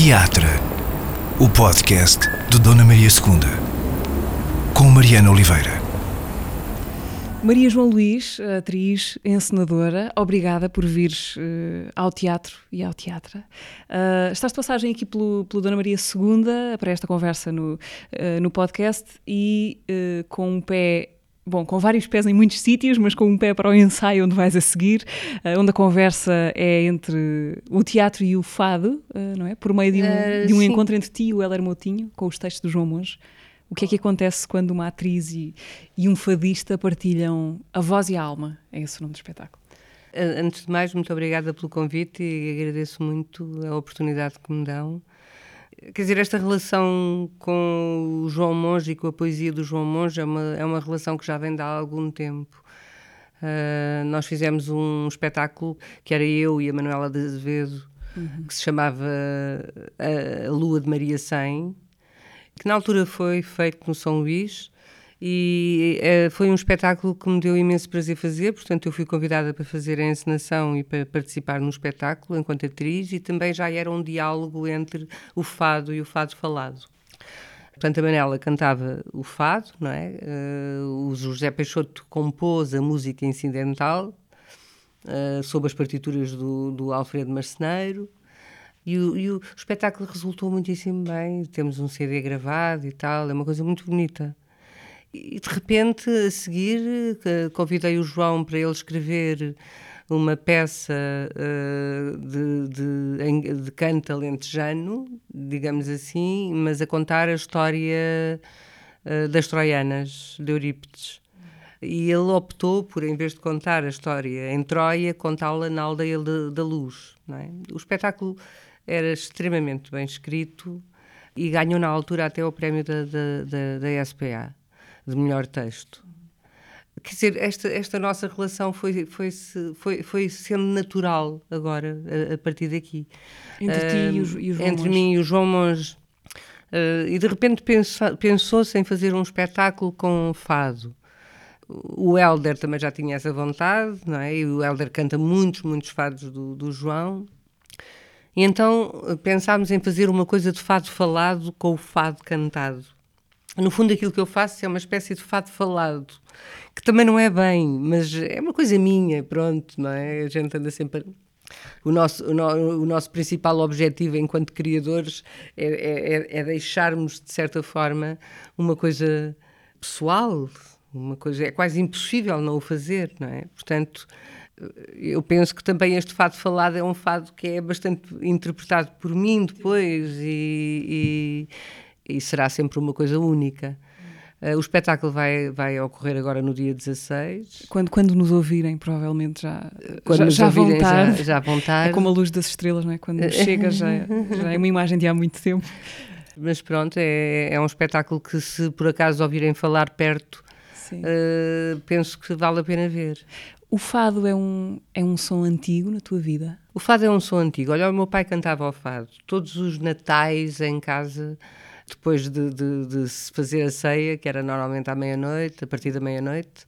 Teatra, o podcast de Dona Maria II, com Mariana Oliveira. Maria João Luís, atriz, encenadora, obrigada por vires uh, ao teatro e ao teatro. Uh, estás de passagem aqui pelo, pelo Dona Maria II para esta conversa no, uh, no podcast e com um pé bom, com vários pés em muitos sítios, mas com um pé para o ensaio onde vais a seguir, uh, onde a conversa é entre o teatro e o fado, uh, não é? Por meio de um, uh, de um encontro entre ti e o Heller Moutinho, com os textos do João Monge. O que é que acontece quando uma atriz e, e um fadista partilham a voz e a alma? É esse o nome do espetáculo. Antes de mais, muito obrigada pelo convite e agradeço muito a oportunidade que me dão. Quer dizer, esta relação com o João Monge e com a poesia do João Monge é uma, é uma relação que já vem de há algum tempo. Uh, nós fizemos um espetáculo que era eu e a Manuela de Azevedo, uhum. que se chamava A Lua de Maria 100, que na altura foi feito no São Luís e é, foi um espetáculo que me deu imenso prazer fazer, portanto eu fui convidada para fazer a encenação e para participar no espetáculo enquanto atriz e também já era um diálogo entre o fado e o fado falado. Portanto, a Manela cantava o fado, não é? Uh, o José Peixoto compôs a música incidental uh, sob as partituras do, do Alfredo Marceneiro. E o, e o espetáculo resultou muitíssimo bem. Temos um CD gravado e tal, é uma coisa muito bonita. E de repente, a seguir, convidei o João para ele escrever uma peça uh, de, de, de canto alentejano, digamos assim, mas a contar a história uh, das troianas, de Eurípides. E ele optou por, em vez de contar a história em Troia, contá-la na aldeia de, da luz. É? O espetáculo era extremamente bem escrito e ganhou na altura até o prémio da, da, da, da SPA de melhor texto. Quer dizer, esta, esta nossa relação foi, foi, foi, foi sendo natural agora, a, a partir daqui. Entre uh, ti e o, e o João Entre Monge. mim e o João Monge. Uh, e de repente pensou-se em fazer um espetáculo com fado. O Helder também já tinha essa vontade, não é? E o Helder canta muitos, muitos fados do, do João. E então pensámos em fazer uma coisa de fado falado com o fado cantado. No fundo, aquilo que eu faço é uma espécie de fado falado, que também não é bem, mas é uma coisa minha, pronto, não é? A gente anda sempre. O nosso, o, no, o nosso principal objetivo enquanto criadores é, é, é, é deixarmos, de certa forma, uma coisa pessoal, uma coisa. É quase impossível não o fazer, não é? Portanto eu penso que também este fado falado é um fado que é bastante interpretado por mim depois e, e, e será sempre uma coisa única. Uh, o espetáculo vai, vai ocorrer agora no dia 16. Quando, quando nos ouvirem, provavelmente já, quando já, já ouvirem, vão estar. Já, já, vão estar. É como a luz das estrelas, não é? Quando chega já, já é uma imagem de há muito tempo. Mas pronto, é, é um espetáculo que se por acaso ouvirem falar perto, uh, penso que vale a pena ver. O fado é um, é um som antigo na tua vida? O fado é um som antigo. Olha, o meu pai cantava o fado. Todos os natais em casa depois de, de, de, se fazer a ceia, que era normalmente à meia-noite, a partir da meia-noite,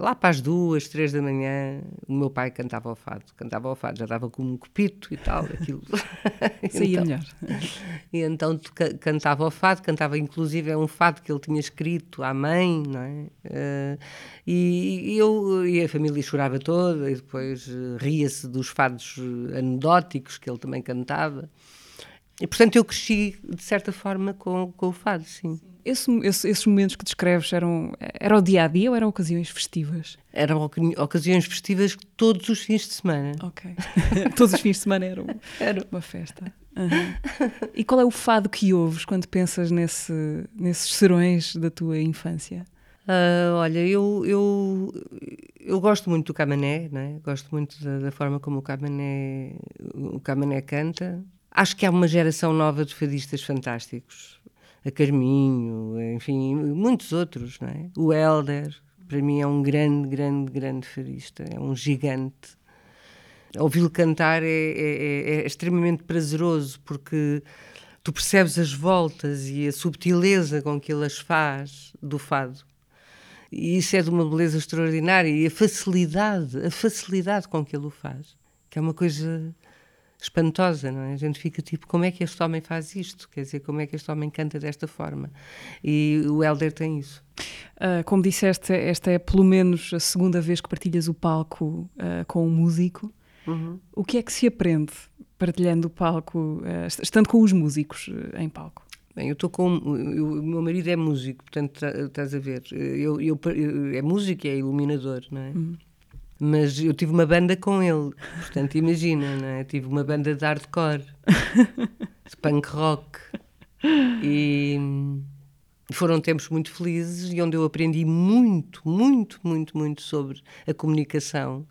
lá para as duas, três da manhã, o meu pai cantava ao fado, cantava ao fado, já estava como um copito e tal, aquilo. Saía então, melhor. E então cantava ao fado, cantava inclusive é um fado que ele tinha escrito à mãe, não é? Uh, e, eu, e a família chorava toda, e depois uh, ria-se dos fados anedóticos que ele também cantava. E, portanto, eu cresci, de certa forma, com, com o fado, sim. Esse, esse, esses momentos que descreves eram era o dia a dia ou eram ocasiões festivas? Eram ocasiões festivas todos os fins de semana. Ok. todos os fins de semana eram era. uma festa. Uhum. E qual é o fado que ouves quando pensas nesse, nesses serões da tua infância? Uh, olha, eu, eu, eu gosto muito do Camané, né? gosto muito da, da forma como o Camané, o Camané canta. Acho que há uma geração nova de fadistas fantásticos. A Carminho, enfim, muitos outros, não é? O Helder, para mim é um grande, grande, grande fadista, é um gigante. Ouvi-lo cantar é, é, é, extremamente prazeroso porque tu percebes as voltas e a subtileza com que ele as faz do fado. E isso é de uma beleza extraordinária e a facilidade, a facilidade com que ele o faz, que é uma coisa espantosa, não é? A gente fica tipo, como é que este homem faz isto? Quer dizer, como é que este homem canta desta forma? E o Helder tem isso. Uh, como disseste, esta é pelo menos a segunda vez que partilhas o palco uh, com um músico. Uhum. O que é que se aprende partilhando o palco, uh, estando com os músicos em palco? Bem, eu estou com. o meu marido é músico, portanto, tá, estás a ver. Eu, eu, é músico e é iluminador, não é? Uhum. Mas eu tive uma banda com ele, portanto, imagina, não é? Tive uma banda de hardcore, de punk rock. E foram tempos muito felizes e onde eu aprendi muito, muito, muito, muito sobre a comunicação.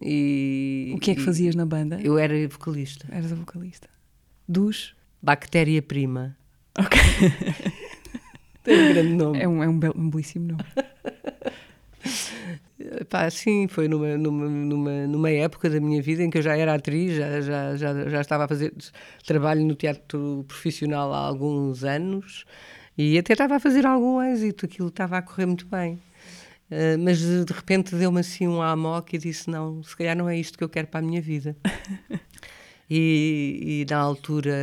E, o que é que fazias na banda? Eu era vocalista. Eras a vocalista. Dos? Bactéria Prima. Ok. Tem um grande nome. É um, é um, belo, um belíssimo nome. Pá, sim, foi numa, numa, numa, numa época da minha vida em que eu já era atriz, já, já, já, já estava a fazer trabalho no teatro profissional há alguns anos e até estava a fazer algum êxito, aquilo estava a correr muito bem. Uh, mas de repente deu-me assim um amok e disse: Não, se calhar não é isto que eu quero para a minha vida. E, e, na altura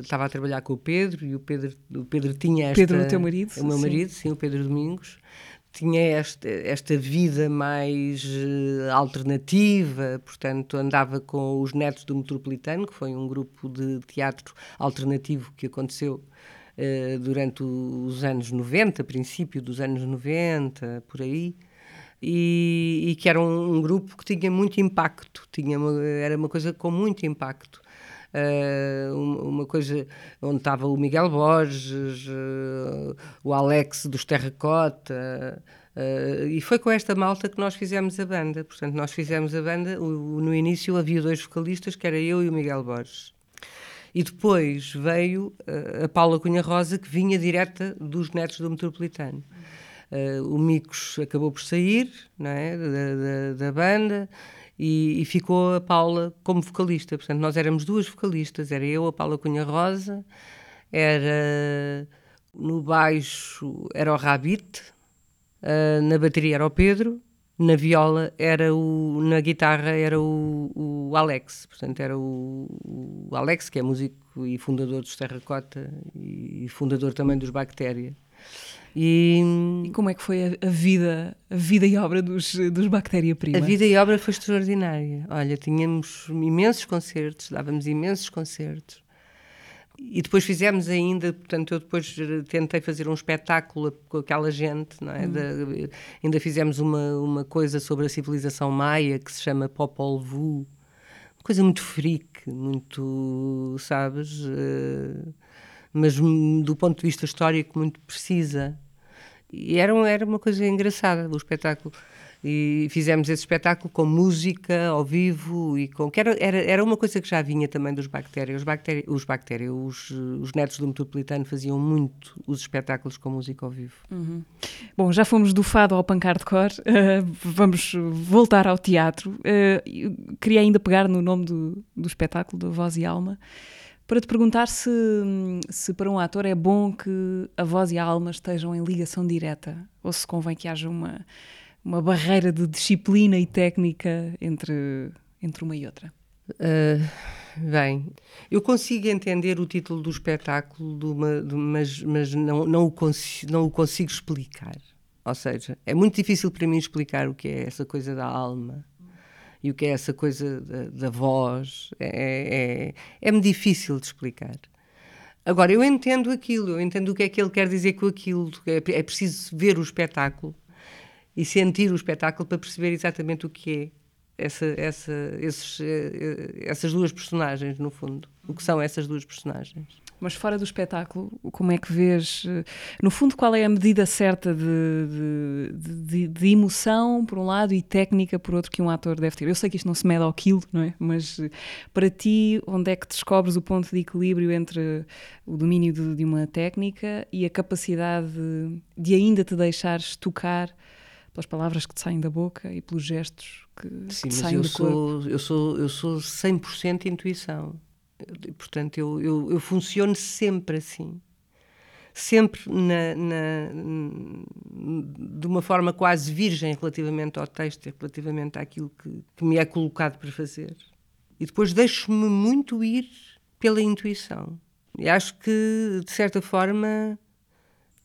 estava a trabalhar com o Pedro e o Pedro, o Pedro tinha esta... Pedro, o teu marido? O meu sim. marido, sim, o Pedro Domingos. Tinha esta, esta vida mais uh, alternativa, portanto andava com os Netos do Metropolitano, que foi um grupo de teatro alternativo que aconteceu uh, durante os anos 90, princípio dos anos 90, por aí e, e que era um, um, grupo que tinha muito impacto, tinha uma, era uma coisa com muito impacto. Uh, uma coisa onde estava o Miguel Borges, uh, o Alex dos Terracota, uh, e foi com esta malta que nós fizemos a banda. Portanto, nós fizemos a banda, o, no início havia dois vocalistas, que era eu e o Miguel Borges. E depois veio a Paula Cunha Rosa, que vinha direta dos netos do Metropolitano. Uh, o Micos acabou por sair não é, da, da, da banda e, e, ficou a Paula como vocalista. Portanto, nós éramos duas vocalistas, era eu, a Paula Cunha Rosa, era no baixo era o Rabit, uh, na bateria era o Pedro, na viola era o, na guitarra era o, o Alex, portanto era o, o, Alex que é músico e fundador dos Terracota e fundador também dos Bactéria. E, e, como é que foi a, a, vida, a vida e obra dos, dos Bactéria Prima? A vida e obra foi extraordinária. Olha, tínhamos imensos concertos, dávamos imensos concertos. E depois fizemos ainda, portanto, eu depois tentei fazer um espetáculo com aquela gente, é? Hum. De, ainda fizemos uma, uma coisa sobre a civilização maia que se chama Popol Vuh. Uma coisa muito freak, muito, sabes? Uh, mas do ponto de vista histórico muito precisa. E era, era uma coisa engraçada o espetáculo. E fizemos esse espetáculo com música ao vivo e com que era, era, era uma coisa que já vinha também dos bactérias. Os bactérias, os, bactérias os, os netos do metropolitano faziam muito os espetáculos com música ao vivo. Uhum. Bom, já fomos do fado ao pancar de cor, uh, vamos voltar ao teatro. Uh, queria ainda pegar no nome do, do espetáculo, da Voz e Alma para te perguntar se, se para um ator é bom que a voz e a alma estejam em ligação direta ou se convém que haja uma, uma barreira de disciplina e técnica entre, entre uma e outra. Uh, bem, eu consigo entender o título do espetáculo, de uma, de, mas, mas não, não, o consigo, não o consigo explicar. Ou seja, é muito difícil para mim explicar o que é essa coisa da alma e o que é essa coisa da, da voz. É, é, é-me difícil de explicar. Agora, eu entendo aquilo, eu entendo o que é que ele quer dizer com aquilo. É, é preciso ver o espetáculo e sentir o espetáculo para perceber exatamente o que é essa, essa, esses, eh, essas duas personagens, no fundo. O que são essas duas personagens. Mas fora do espetáculo, como é que vês, eh, no fundo, qual é a medida certa de, de, de, de, emoção, por um lado, e técnica, por outro, que um ator deve ter? Eu sei que isto não se mede ao quilo, não é? Mas eh, para ti, onde é que descobres o ponto de equilíbrio entre o domínio de, de uma técnica e a capacidade de, ainda te deixares tocar pelas palavras que te saem da boca e pelos gestos que, Sim, que te saem eu do sou, corpo? Eu sou, eu sou 100% intuição. Portanto, eu, eu, eu funciono sempre assim. Sempre na, na, de uma forma quase virgem relativamente ao texto e relativamente àquilo que, que me é colocado para fazer. E depois deixo-me muito ir pela intuição. E acho que, de certa forma,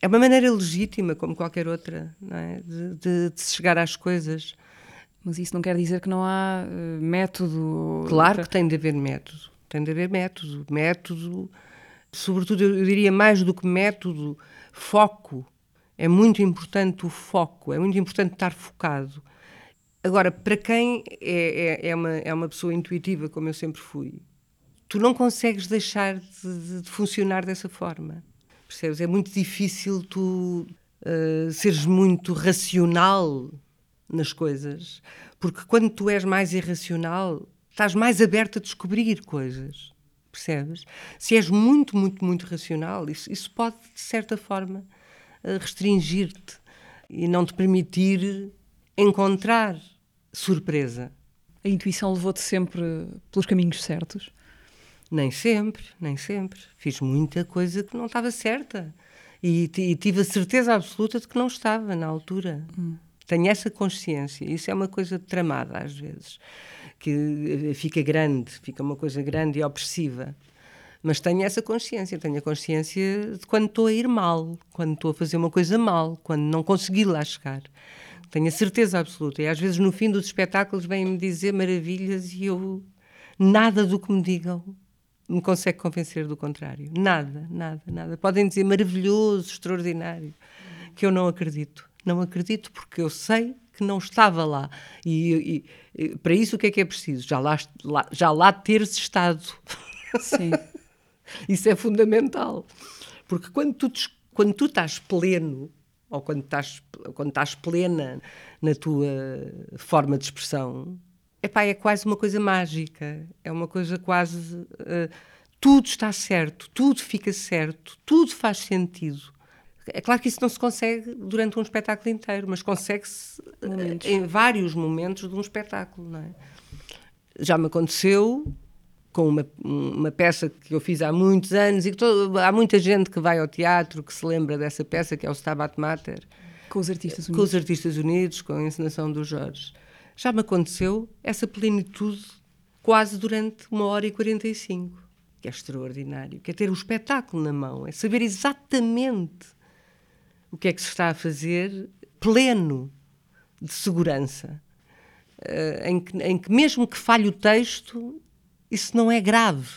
é uma maneira legítima, como qualquer outra, é? de, de, de, chegar às coisas. Mas isso não quer dizer que não há uh, método. Claro que tem de haver método. Tem de haver método. Método, sobretudo, eu diria mais do que método, foco. É muito importante o foco, é muito importante estar focado. Agora, para quem é, é, é, uma, é uma pessoa intuitiva, como eu sempre fui, tu não consegues deixar de, de funcionar dessa forma. Percebes? É muito difícil tu uh, seres muito racional nas coisas, porque quando tu és mais irracional, estás mais aberto a descobrir coisas. Percebes? Se és muito, muito, muito racional, isso, isso pode, de certa forma, uh, restringir-te e não te permitir encontrar surpresa. A intuição levou-te sempre pelos caminhos certos? Nem sempre, nem sempre. Fiz muita coisa que não estava certa. E, e tive a certeza absoluta de que não estava na altura. Hum. Tenho essa consciência. Isso é uma coisa tramada, às vezes. Que fica grande, fica uma coisa grande e opressiva. Mas tenho essa consciência. Tenho a consciência de quando estou a ir mal, quando estou a fazer uma coisa mal, quando não consegui lá chegar. Tenho a certeza absoluta. E às vezes, no fim dos espetáculos, vêm-me dizer maravilhas e eu. Nada do que me digam me consegue convencer do contrário. Nada, nada, nada. Podem dizer maravilhoso, extraordinário, que eu não acredito. Não acredito porque eu sei que não estava lá. E, e, e para isso o que é que é preciso? Já lá, lá já lá teres estado. Sim. isso é fundamental. Porque quando tu, quando tu estás pleno, ou quando estás, quando estás plena na tua forma de expressão, epá, é quase uma coisa mágica, é uma coisa quase. Uh, tudo está certo, tudo fica certo, tudo faz sentido. É claro que isso não se consegue durante um espetáculo inteiro, mas consegue-se uh, em vários momentos de um espetáculo, não é? Já me aconteceu com uma, uma peça que eu fiz há muitos anos e que todo, há muita gente que vai ao teatro que se lembra dessa peça, que é o Stabat Mater. Com os Artistas Unidos. Com os Artistas Unidos, com a encenação do Jorge já me aconteceu essa plenitude quase durante uma hora e 45, que é extraordinário, que é ter o espetáculo na mão, é saber exatamente o que é que se está a fazer, pleno de segurança, uh, em, que, em que mesmo que falhe o texto, isso não é grave.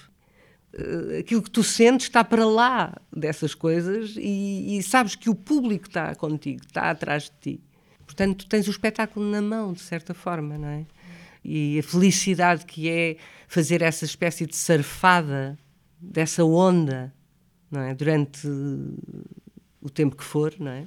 Uh, aquilo que tu sentes está para lá dessas coisas e, e sabes que o público está contigo, está atrás de ti. Portanto, tu tens o espetáculo na mão, de certa forma, não é? E a felicidade que é fazer essa espécie de surfada dessa onda, não é? Durante o tempo que for, não é?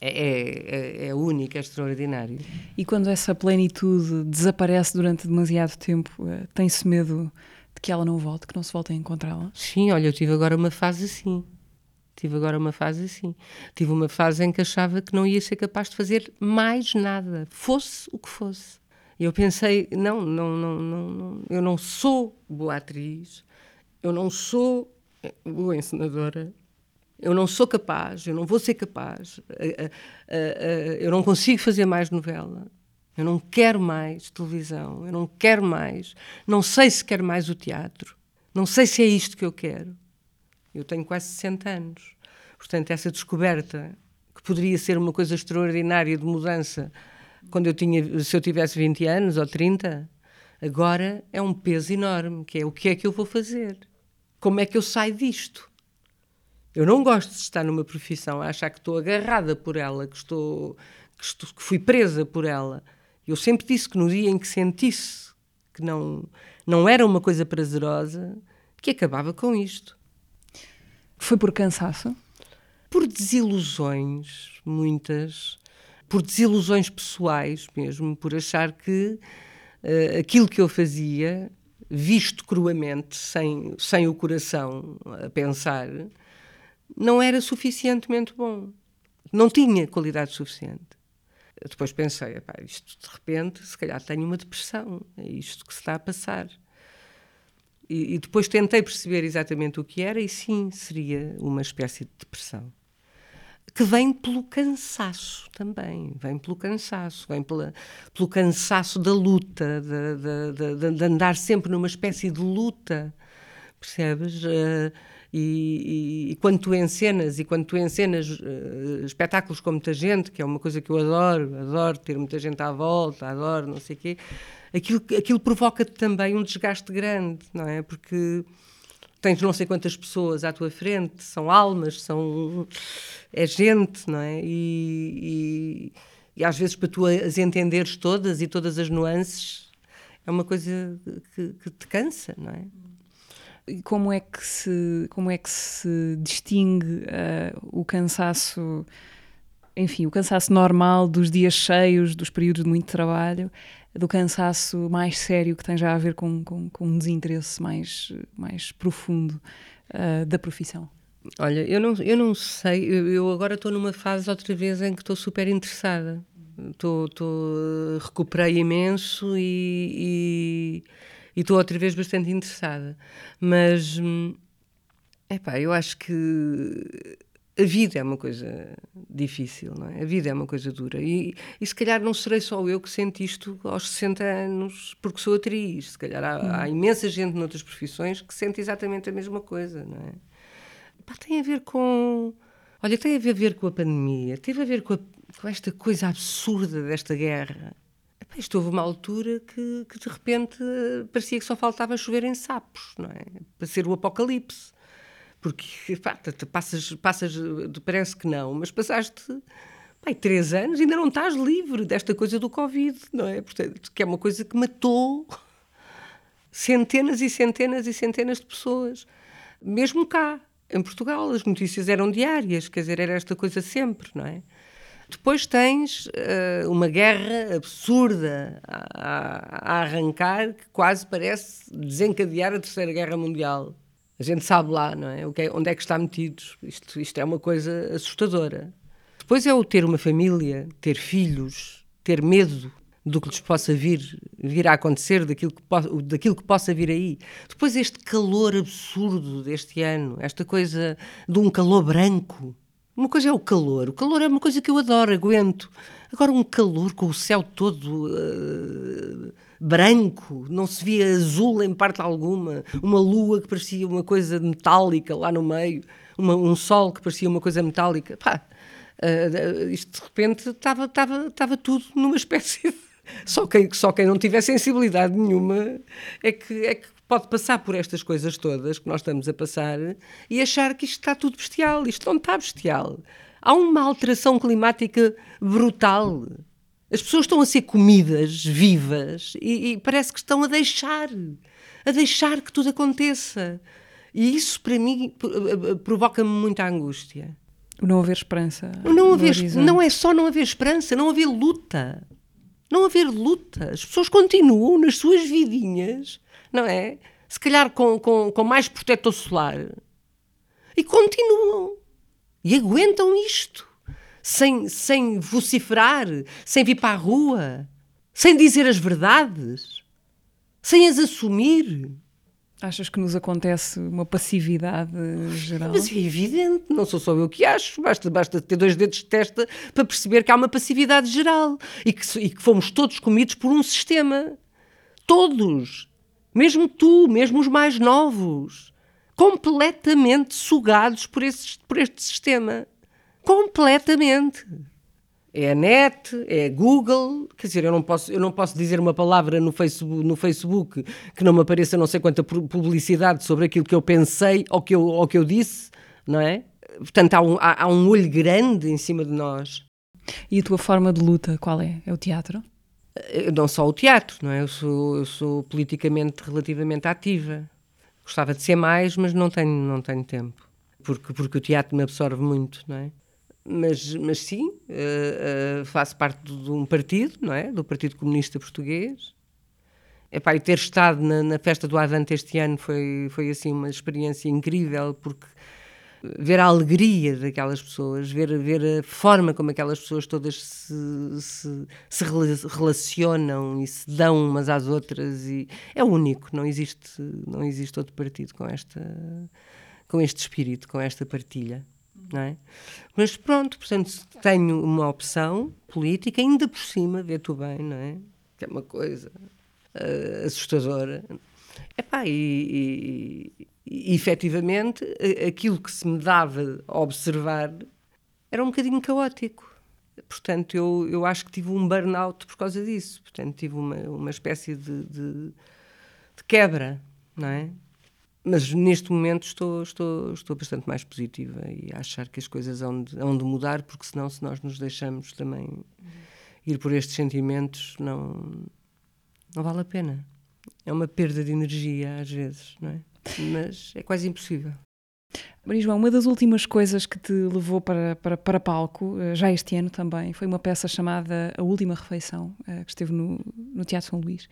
É, é, é único, é extraordinário. E quando essa plenitude desaparece durante demasiado tempo, eh, tem-se medo de que ela não volte, que não se volte a encontrá-la? Sim, olha, eu tive agora uma fase assim. Tive agora uma fase assim. Tive uma fase em que achava que não ia ser capaz de fazer mais nada, fosse o que fosse. E eu pensei, não, não, não, não, não, eu não sou boa atriz, eu não sou boa encenadora, eu não sou capaz, eu não vou ser capaz, eu não consigo fazer mais novela, eu não quero mais televisão, eu não quero mais, não sei se quero mais o teatro, não sei se é isto que eu quero. Eu tenho quase 60 anos. Portanto, essa descoberta, que poderia ser uma coisa extraordinária de mudança, quando eu tinha, se eu tivesse 20 anos ou 30, agora é um peso enorme, que é o que é que eu vou fazer? Como é que eu saio disto? Eu não gosto de estar numa profissão a achar que estou agarrada por ela, que estou, que, estou, que fui presa por ela. Eu sempre disse que no dia em que sentisse que não, não era uma coisa prazerosa, que acabava com isto. Foi por cansaço? Por desilusões, muitas. Por desilusões pessoais mesmo, por achar que uh, aquilo que eu fazia, visto cruamente, sem, sem o coração a pensar, não era suficientemente bom. Não tinha qualidade suficiente. Depois pensei, isto de repente, se calhar tenho uma depressão, é isto que se está a passar. E, e, depois tentei perceber exatamente o que era, e sim, seria uma espécie de depressão. que vem pelo cansaço também, vem pelo cansaço, vem pela, pelo cansaço da luta, de, de, de, de andar sempre numa espécie de luta, percebes? Uh, e, e, e, quando tu encenas, e quando tu encenas uh, espetáculos com muita gente, que é uma coisa que eu adoro, adoro ter muita gente à volta, adoro não sei o quê, aquilo, aquilo provoca-te também um desgaste grande, não é? Porque tens não sei quantas pessoas à tua frente, são almas, são é gente, não é? E, e, e às vezes para tu as entenderes todas e todas as nuances é uma coisa que, que te cansa, não é? E como é que se como é que se distingue uh, o cansaço enfim o cansaço normal dos dias cheios dos períodos de muito trabalho do cansaço mais sério que tem já a ver com, com, com um desinteresse mais, mais profundo uh, da profissão? Olha, eu não, eu não sei, eu agora estou numa fase outra vez em que estou super interessada. Estou, recuperei imenso e, e estou outra vez bastante interessada. Mas, hum, epá, eu acho que a vida é uma coisa difícil, não é? A vida é uma coisa dura. E, e se calhar não serei só eu que sento isto aos 60 anos porque sou atriz. Se calhar há, hum. há imensa gente noutras profissões que sente exatamente a mesma coisa, não é? Pá, tem a ver com. Olha, tem a ver com a pandemia, teve a ver com, a, com esta coisa absurda desta guerra. Isto houve uma altura que, que de repente parecia que só faltava chover em sapos, não é? Para ser o apocalipse porque pá, passas, passas, parece que não, mas passaste três anos ainda não estás livre desta coisa do Covid, não é? Portanto, que é uma coisa que matou centenas e centenas e centenas de pessoas. Mesmo cá, em Portugal, as notícias eram diárias, quer dizer, era esta coisa sempre, não é? Depois tens uh, uma guerra absurda a, a, arrancar que quase parece desencadear a Terceira Guerra Mundial. A gente sabe lá, não é? Que é onde é que está metido. Isto, isto é uma coisa assustadora. Depois é o ter uma família, ter filhos, ter medo do que lhes possa vir, vir a acontecer, daquilo que, daquilo que possa vir aí. Depois este calor absurdo deste ano, esta coisa de um calor branco. Uma coisa é o calor. O calor é uma coisa que eu adoro, aguento. Agora um calor com o céu todo... Uh, branco, não se via azul em parte alguma, uma lua que parecia uma coisa metálica lá no meio, uma, um sol que parecia uma coisa metálica. Pá, uh, isto de repente estava, estava, estava tudo numa espécie de. Só quem, só quem não tiver sensibilidade nenhuma é que, é que pode passar por estas coisas todas que nós estamos a passar e achar que isto está tudo bestial. Isto não está bestial. Há uma alteração climática brutal. As pessoas estão a ser comidas vivas e, e parece que estão a deixar, a deixar que tudo aconteça. E isso, para mim, provoca-me muita angústia. Não haver esperança. Não, haver, não é só não haver esperança, não haver luta. Não haver luta. As pessoas continuam nas suas vidinhas, não é? Se calhar com, com, com mais protetor solar. E continuam. E aguentam isto sem, sem vociferar, sem vir para a rua, sem dizer as verdades, sem as assumir. Achas que nos acontece uma passividade geral? Mas é evidente, não sou só eu que acho, basta, basta ter dois dedos de testa para perceber que há uma passividade geral e que, e que fomos todos comidos por um sistema. Todos. Mesmo tu, mesmo os mais novos. Completamente sugados por, por este sistema. Completamente. É a net, é a Google, quer dizer, eu não posso, eu não posso dizer uma palavra no Facebook, no Facebook que não me apareça não sei quanta publicidade sobre aquilo que eu pensei ou que eu, ou que eu disse, não é? Portanto, há um, há, há um olho grande em cima de nós. E a tua forma de luta, qual é? É o teatro? Eu, não só o teatro, não é? Eu sou, eu sou politicamente relativamente ativa. Gostava de ser mais, mas não tenho, não tenho tempo. Porque, porque o teatro me absorve muito, não é? mas, mas sim, uh, uh, faço parte de um partido, não é? Do Partido Comunista Português. Epá, e ter estado na, na, festa do Avante este ano foi, foi assim uma experiência incrível, porque ver a alegria daquelas pessoas, ver, ver a forma como aquelas pessoas todas se, se, se relacionam e se dão umas às outras e é único, não existe, não existe outro partido com, esta, com este espírito, com esta partilha. é? Mas pronto, portanto, tenho uma opção política, ainda por cima, vê tu bem, não é? Que é uma coisa uh, assustadora. Epá, e, e, e efetivamente aquilo que se me dava a observar era um bocadinho caótico. Portanto, eu, eu acho que tive um burnout por causa disso. Portanto, tive uma, uma espécie de, de, de quebra, não é? Mas neste momento estou, estou, estou bastante mais positiva e achar que as coisas hão de, hão de mudar, porque senão, se nós nos deixamos também ir por estes sentimentos, não, não vale a pena. É uma perda de energia às vezes, não é? Mas é quase impossível. Maria João, uma das últimas coisas que te levou para, para, para palco, eh, já este ano também, foi uma peça chamada A Última Refeição, eh, que esteve no, no Teatro São Luís.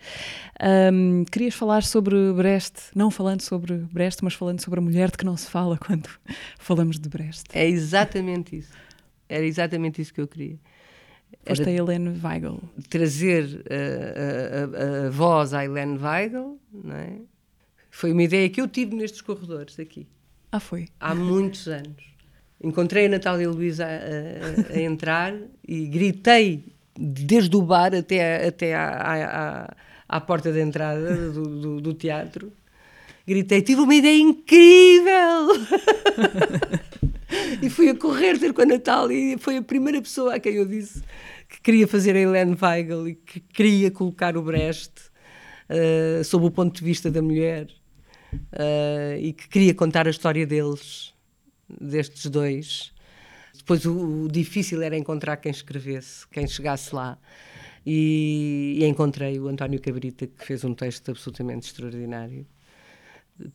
Um, querias falar sobre Brest, não falando sobre Brest, mas falando sobre a mulher de que não se fala quando falamos de Brest. É exatamente isso. Era exatamente isso que eu queria. Foste a Helene Weigel. Trazer a, a, a, a voz à Helene Weigel, não é? Foi uma ideia que eu tive nestes corredores aqui. Ah, foi? Há muitos anos. Encontrei a Natália Luísa a, a, a, entrar e gritei desde o bar até, até à, à, à porta de entrada do, do, do teatro. Gritei, tive uma ideia incrível! e fui a correr ter com a Natália e foi a primeira pessoa a quem eu disse que queria fazer a Helene Weigel e que queria colocar o Brest uh, sob o ponto de vista da mulher uh, e que queria contar a história deles, destes dois. Depois o, o, difícil era encontrar quem escrevesse, quem chegasse lá. E, e, encontrei o António Cabrita, que fez um texto absolutamente extraordinário.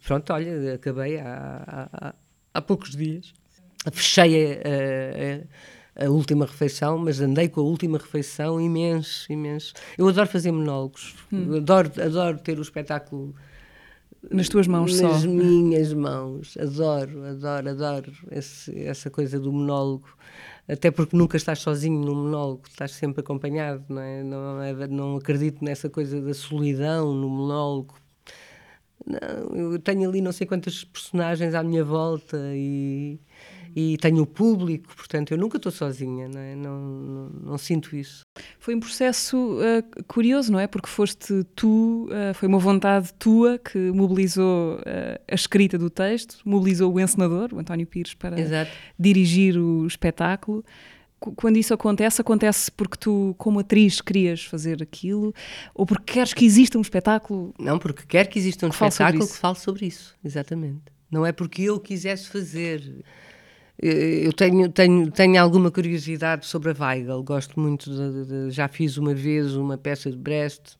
Pronto, olha, acabei há, há, há poucos dias. Fechei a, a, a, última refeição, mas andei com a última refeição imenso, imenso. Eu adoro fazer monólogos, hum. adoro, adoro ter o espetáculo nas tuas mãos Nas só. Nas minhas mãos. Adoro, adoro, adoro esse, essa coisa do monólogo. Até porque nunca estás sozinho no monólogo, estás sempre acompanhado, não é? Não, é, não acredito nessa coisa da solidão no monólogo. Não, eu tenho ali não sei quantas personagens à minha volta e e tenho o público, portanto eu nunca estou sozinha, não, é? não, não, não, sinto isso. Foi um processo uh, curioso, não é? Porque foste tu, uh, foi uma vontade tua que mobilizou uh, a escrita do texto, mobilizou o encenador, o António Pires, para Exato. dirigir o espetáculo. Quando isso acontece, acontece porque tu, como atriz, querias fazer aquilo ou porque queres que exista um espetáculo? Não, porque quer que exista um que espetáculo que fale sobre isso, exatamente. Não é porque eu quisesse fazer. Eu tenho, tenho, tenho alguma curiosidade sobre a Weigel, gosto muito de, de, já fiz uma vez uma peça de Brest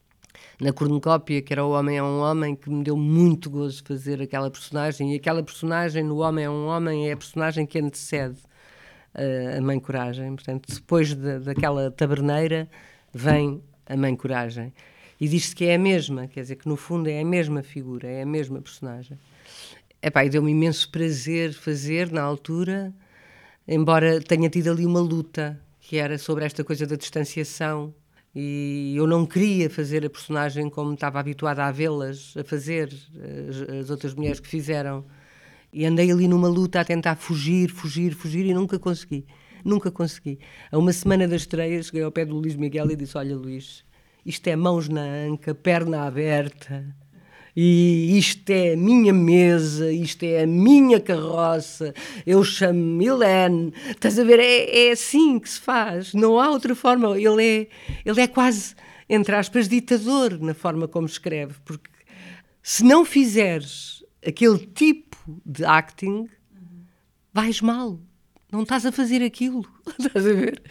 na cornucópia, que era O Homem é um Homem, que me deu muito gozo fazer aquela personagem, e aquela personagem no Homem é um Homem é a personagem que antecede uh, a Mãe Coragem, portanto, depois de, daquela taberneira vem a Mãe Coragem. E diz-se que é a mesma, quer dizer, que no fundo é a mesma figura, é a mesma personagem. Epá, e deu-me imenso prazer fazer na altura, embora tenha tido ali uma luta, que era sobre esta coisa da distanciação. E eu não queria fazer a personagem como estava habituada a vê-las a fazer, as, as outras mulheres que fizeram. E andei ali numa luta a tentar fugir, fugir, fugir e nunca consegui. Nunca consegui. A uma semana da estreia, cheguei ao pé do Luís Miguel e disse: Olha, Luís, isto é mãos na anca, perna aberta e isto é a minha mesa, isto é a minha carroça, eu chamo Helene. Estás a ver? É, é assim que se faz, não há outra forma. Ele é, ele é quase, entre aspas, ditador na forma como escreve, porque se não fizeres aquele tipo de acting, vais mal. Não estás a fazer aquilo. Estás a ver?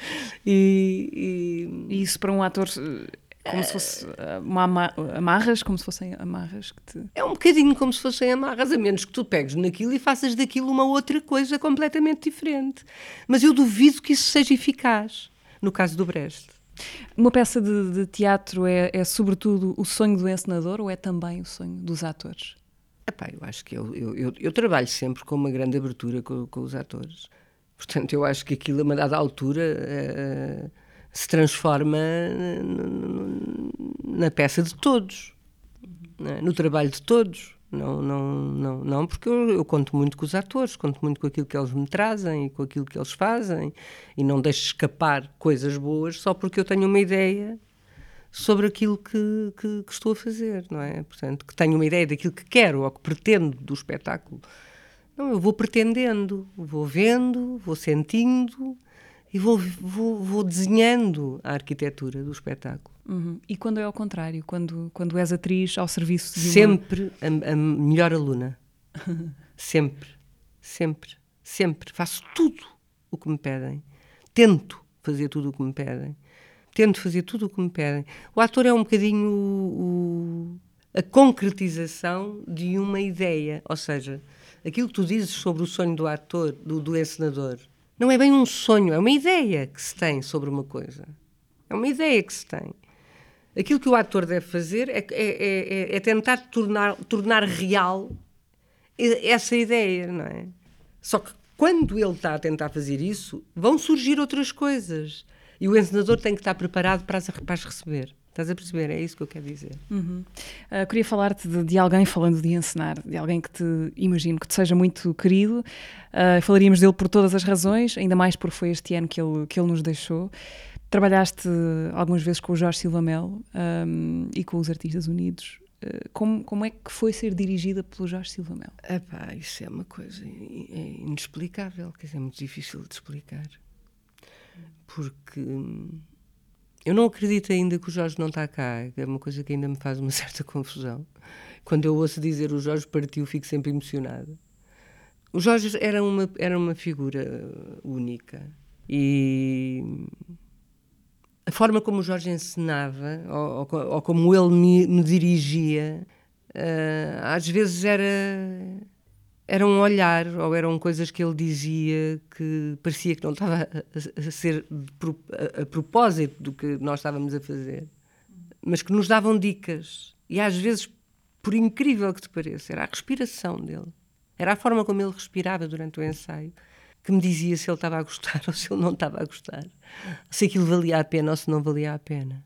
E, e... isso para um ator como se fosse eh, uma amarras, como se fossem amarras que te... É um bocadinho como se fossem amarras, a menos que tu pegues naquilo e faças daquilo uma outra coisa completamente diferente. Mas eu duvido que isso seja eficaz, no caso do Brest. Uma peça de, de teatro é, é, sobretudo, o sonho do encenador ou é também o sonho dos atores? Epá, eu acho que eu, eu, eu, eu trabalho sempre com uma grande abertura com, com, os atores. Portanto, eu acho que aquilo, a uma dada altura... É, se transforma na peça de todos, é? no trabalho de todos. Não, não, não, não porque eu, eu, conto muito com os atores, conto muito com aquilo que eles me trazem e com aquilo que eles fazem e não deixo escapar coisas boas só porque eu tenho uma ideia sobre aquilo que, que, que, estou a fazer, não é? Portanto, que tenho uma ideia daquilo que quero ou que pretendo do espetáculo. Não, eu vou pretendendo, vou vendo, vou sentindo e vou, vou, vou desenhando a arquitetura do espetáculo. Uhum. E quando é ao contrário? Quando, quando és atriz ao serviço de Sempre uma... a, a melhor aluna. sempre, sempre, sempre. Faço tudo o que me pedem. Tento fazer tudo o que me pedem. Tento fazer tudo o que me pedem. O ator é um bocadinho o, o, a concretização de uma ideia. Ou seja, aquilo que tu dizes sobre o sonho do ator, do, do encenador, não é bem um sonho, é uma ideia que se tem sobre uma coisa. É uma ideia que se tem. Aquilo que o ator deve fazer é, é, é, é tentar tornar, tornar real essa ideia, não é? Só que quando ele está a tentar fazer isso, vão surgir outras coisas. E o encenador tem que estar preparado para as, para as receber. Estás a perceber? É isso que eu quero dizer. Uhum. Uh, queria falar-te de, de, alguém, falando de encenar, de alguém que te imagino que te seja muito querido. Uh, falaríamos dele por todas as razões, ainda mais porque foi este ano que ele, que ele nos deixou. Trabalhaste algumas vezes com o Jorge Silva Melo um, e com os Artistas Unidos. Uh, como, como é que foi ser dirigida pelo Jorge Silva Melo? Epá, isso é uma coisa inexplicável, quer dizer, é muito difícil de explicar. Porque eu não acredito ainda que o Jorge não está cá, é uma coisa que ainda me faz uma certa confusão. Quando eu ouço dizer o Jorge partiu, fico sempre emocionada. O Jorge era uma, era uma figura única e a forma como o Jorge ensinava, ou, ou, ou como ele me, me dirigia, uh, às vezes era era um olhar ou eram coisas que ele dizia que parecia que não estava a, ser a, propósito do que nós estávamos a fazer, mas que nos davam dicas. E às vezes, por incrível que te pareça, era a respiração dele, era a forma como ele respirava durante o ensaio que me dizia se ele estava a gostar ou se ele não estava a gostar, se aquilo valia a pena ou se não valia a pena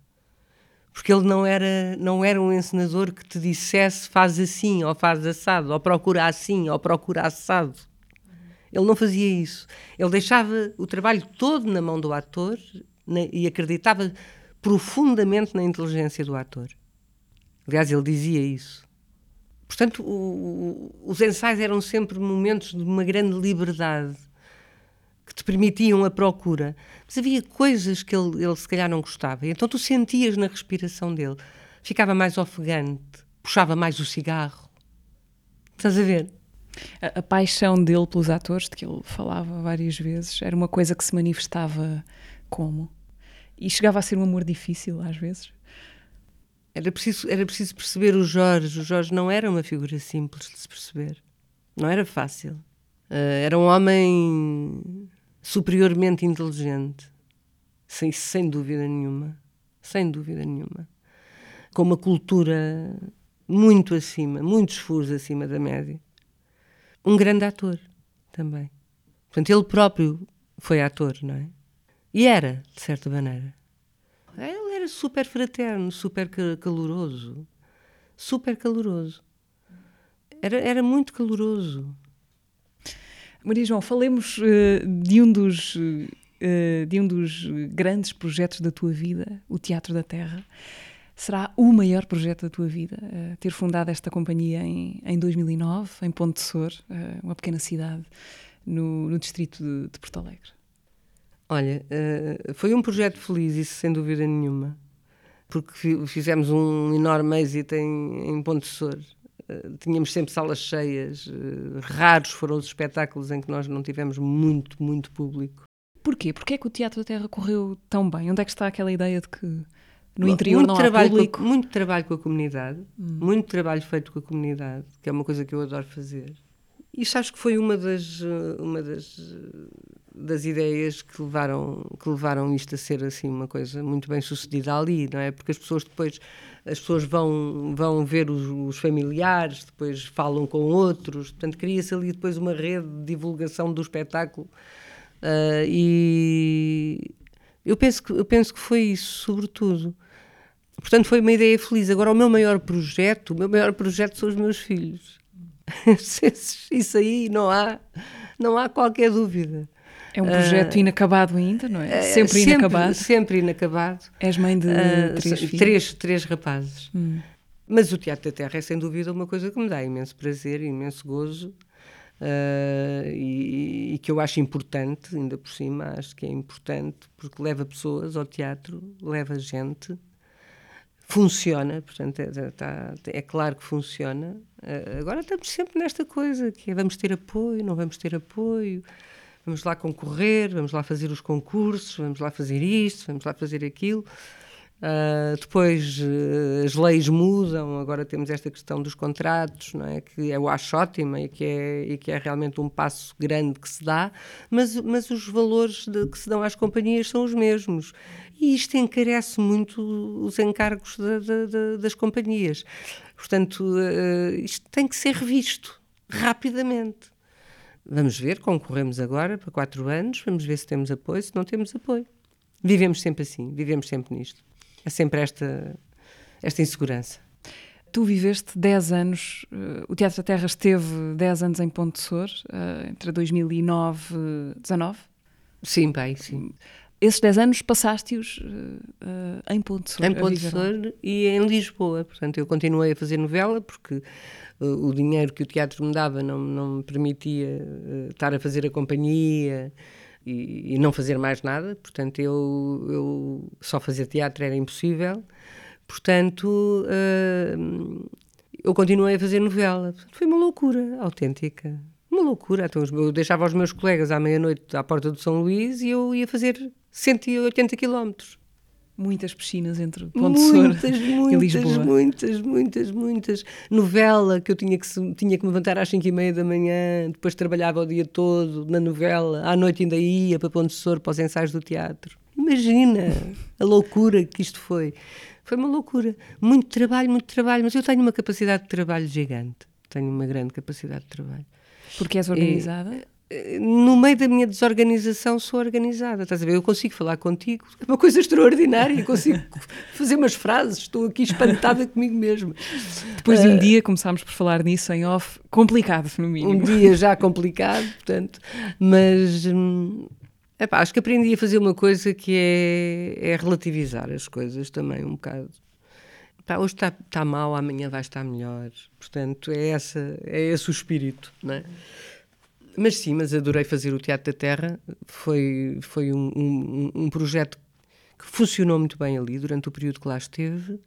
porque ele não era, não era um encenador que te dissesse faz assim, ou faz assado, ou procura assim, ou procura assado. Ele não fazia isso. Ele deixava o trabalho todo na mão do ator e acreditava profundamente na inteligência do ator. Aliás, ele dizia isso. Portanto, o, o, os ensaios eram sempre momentos de uma grande liberdade que te permitiam a procura. Mas havia coisas que ele, ele se calhar não gostava. Então tu sentias na respiração dele. Ficava mais ofegante, puxava mais o cigarro. Estás a ver? A, a, paixão dele pelos atores, de que ele falava várias vezes, era uma coisa que se manifestava como? E chegava a ser um amor difícil, às vezes? Era preciso, era preciso perceber o Jorge. O Jorge não era uma figura simples de se perceber. Não era fácil. Uh, era um homem superiormente inteligente, sem, sem dúvida nenhuma, sem dúvida nenhuma, com uma cultura muito acima, muitos furos acima da média. Um grande ator também. Portanto, ele próprio foi ator, não é? E era, de certa maneira. Ele era super fraterno, super caloroso. Super caloroso. Era, era muito caloroso. Maria João, falemos uh, de, um dos, uh, de um dos grandes projetos da tua vida, o Teatro da Terra. Será o maior projeto da tua vida uh, ter fundado esta companhia em, em 2009, em Ponte de Sor, uma pequena cidade no, no distrito de, de, Porto Alegre? Olha, foi um projeto feliz, isso sem dúvida nenhuma, porque fizemos um enorme êxito em, em Ponte de Sor tínhamos sempre salas cheias, uh, raros foram os espetáculos em que nós não tivemos muito, muito público. Porquê? Porquê é que o Teatro da Terra correu tão bem? Onde é que está aquela ideia de que no interior muito não trabalho público? Com, muito trabalho com a comunidade, hum. muito trabalho feito com a comunidade, que é uma coisa que eu adoro fazer. E acho que foi uma das, eh, uma das, das ideias que levaram, que levaram isto a ser assim uma coisa muito bem sucedida ali, não é? Porque as pessoas depois as pessoas vão, vão ver os, os familiares, depois falam com outros, portanto cria-se ali depois uma rede de divulgação do espetáculo uh, e eu penso, que, eu penso que foi isso, sobretudo. Portanto, foi uma ideia feliz. Agora, o meu maior projeto, o meu maior projeto são os meus filhos. Isso aí não há, não há qualquer dúvida. É um projeto uh, inacabado ainda, não é? Sempre, sempre inacabado. Sempre inacabado. És mãe de uh, três filhos? Três, três rapazes. Hum. Mas o Teatro da Terra é sem dúvida uma coisa que me dá imenso prazer, imenso gozo uh, e, e, que eu acho importante, ainda por cima, acho que é importante porque leva pessoas ao teatro, leva gente, funciona, portanto, é, tá, é claro que funciona. Agora estamos sempre nesta coisa que é vamos ter apoio, não vamos ter apoio vamos lá concorrer, vamos lá fazer os concursos, vamos lá fazer isto, vamos lá fazer aquilo. Uh, depois uh, as leis mudam, agora temos esta questão dos contratos, não é? que eu acho ótima e que é, e que é realmente um passo grande que se dá, mas, mas os valores de, que se dão às companhias são os mesmos. E isto encarece muito os encargos das companhias. Portanto, uh, isto tem que ser revisto rapidamente. Vamos ver, concorremos agora para quatro anos, vamos ver se temos apoio, se não temos apoio. Vivemos sempre assim, vivemos sempre nisto. É sempre esta, esta insegurança. Tu viveste 10 anos, uh, o Teatro da Terra esteve 10 anos em Ponte de Sor, uh, entre 2009 e 19? Sim, bem, sim. Esses 10 anos passaste-os uh, em Ponte Sor? Em Ponte Sor e em Lisboa. Portanto, eu continuei a fazer novela porque o dinheiro que o teatro me dava não, não me permitia uh, estar a fazer a companhia e, e, não fazer mais nada, portanto eu, eu só fazer teatro era impossível, portanto uh, eu continuei a fazer novela. Foi uma loucura autêntica, uma loucura. Então, eu deixava os meus colegas à meia-noite à porta do São Luís e eu ia fazer 180 quilómetros muitas piscinas entre Ponte muitas, muitas, e Lisboa. Muitas, muitas, muitas. Novela que eu tinha que, tinha que me levantar às 5 e meia da manhã, depois trabalhava o dia todo na novela, à noite ainda ia para Ponte Sor, para os ensaios do teatro. Imagina a loucura que isto foi. Foi uma loucura. Muito trabalho, muito trabalho, mas eu tenho uma capacidade de trabalho gigante. Tenho uma grande capacidade de trabalho. Porque és organizada? E, no meio da minha desorganização sou organizada, estás a ver? Eu consigo falar contigo, é uma coisa extraordinária, consigo fazer umas frases, estou aqui espantada comigo mesmo. Depois de um uh, dia começámos por falar nisso em off, complicado no mínimo. Um dia já complicado, portanto, mas hum, epá, acho que aprendi a fazer uma coisa que é, é relativizar as coisas também um bocado. Epá, hoje está, está mal, amanhã vai estar melhor, portanto é, essa, é esse o espírito, não é? Mas sim, mas adorei fazer o Teatro da Terra. Foi, foi um, um, um projeto que funcionou muito bem ali durante o período que lá esteve.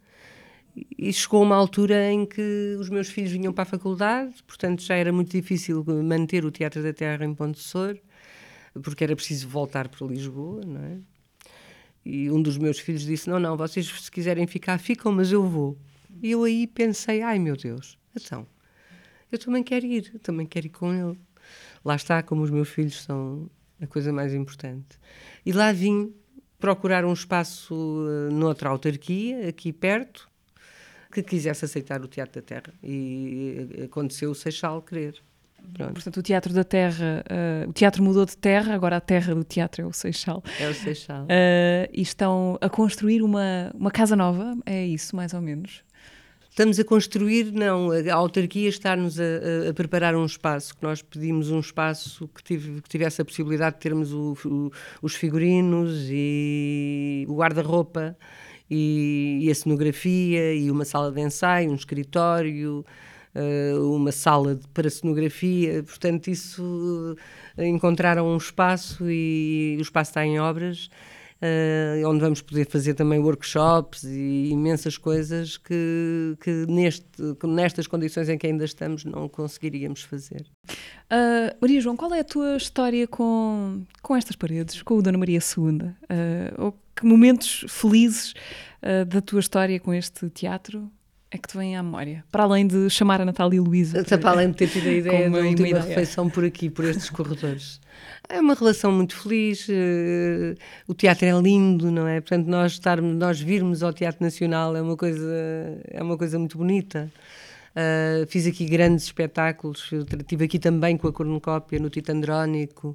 E chegou uma altura em que os meus filhos vinham para a faculdade, portanto já era muito difícil manter o Teatro da Terra em Ponte Sor, porque era preciso voltar para Lisboa, não é? E um dos meus filhos disse: Não, não, vocês se quiserem ficar, ficam, mas eu vou. E eu aí pensei: Ai meu Deus, então, eu também quero ir, também quero ir com ele lá está, como os meus filhos são a coisa mais importante. E lá vim procurar um espaço uh, noutra autarquia, aqui perto, que quisesse aceitar o Teatro da Terra. E aconteceu o Seixal querer. Pronto. Portanto, o Teatro da Terra, uh, o teatro mudou de terra, agora a terra do teatro é o Seixal. É o Seixal. Uh, e estão a construir uma, uma casa nova, é isso, mais ou menos? Estamos a construir, não, a autarquia está-nos a, a, preparar um espaço, que nós pedimos um espaço que, tive, que tivesse a possibilidade de termos o, o, os figurinos e o guarda-roupa e, e, a cenografia e uma sala de ensaio, um escritório, uh, uma sala para cenografia, portanto isso, uh, encontraram um espaço e o espaço está em obras uh, onde vamos poder fazer também workshops e imensas coisas que, que neste, nestas condições em que ainda estamos não conseguiríamos fazer. Uh, Maria João, qual é a tua história com, com estas paredes, com o Dona Maria II? Uh, ou que momentos felizes da tua história com este teatro é que te vem à memória? Para além de chamar a Natália Luísa. Para além de ter tido a ideia da última ideia. refeição por aqui, por estes corredores. É uma relação muito feliz. Uh, o teatro é lindo, não é? Portanto, nós estarmos, nós virmos ao Teatro Nacional é uma coisa, é uma coisa muito bonita. Uh, fiz aqui grandes espetáculos. Estive aqui também com a cornucópia no Titandrónico,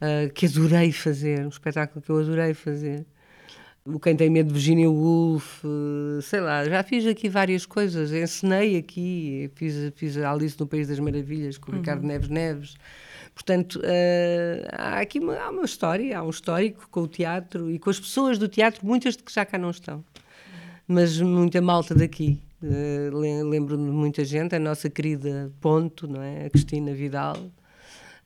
uh, que adorei fazer, um espetáculo que eu adorei fazer. O Quem Tem Medo de Virginia Woolf, sei lá, já fiz aqui várias coisas, ensinei aqui, fiz, fiz a Alice no País das Maravilhas com o uhum. Ricardo Neves Neves. Portanto, uh, há aqui uma, há uma história, há um histórico com o teatro e com as pessoas do teatro, muitas de que já cá não estão, mas muita malta daqui. Uh, Lembro-me de muita gente, a nossa querida Ponto, não é? a Cristina Vidal,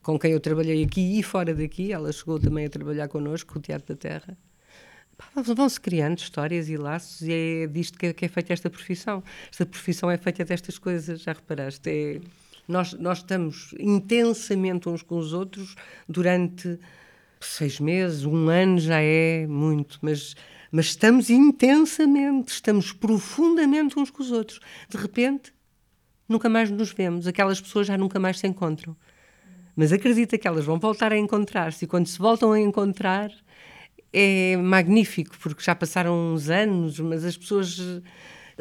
com quem eu trabalhei aqui e fora daqui, ela chegou também a trabalhar connosco, com o Teatro da Terra vão-se criando histórias e laços e é disto que é, que é, feita esta profissão. Esta profissão é feita destas coisas, já reparaste? É, nós, nós estamos intensamente uns com os outros durante seis meses, um ano já é muito, mas, mas estamos intensamente, estamos profundamente uns com os outros. De repente, nunca mais nos vemos, aquelas pessoas já nunca mais se encontram. Mas acredita que elas vão voltar a encontrar-se e quando se voltam a encontrar é magnífico, porque já passaram uns anos, mas as pessoas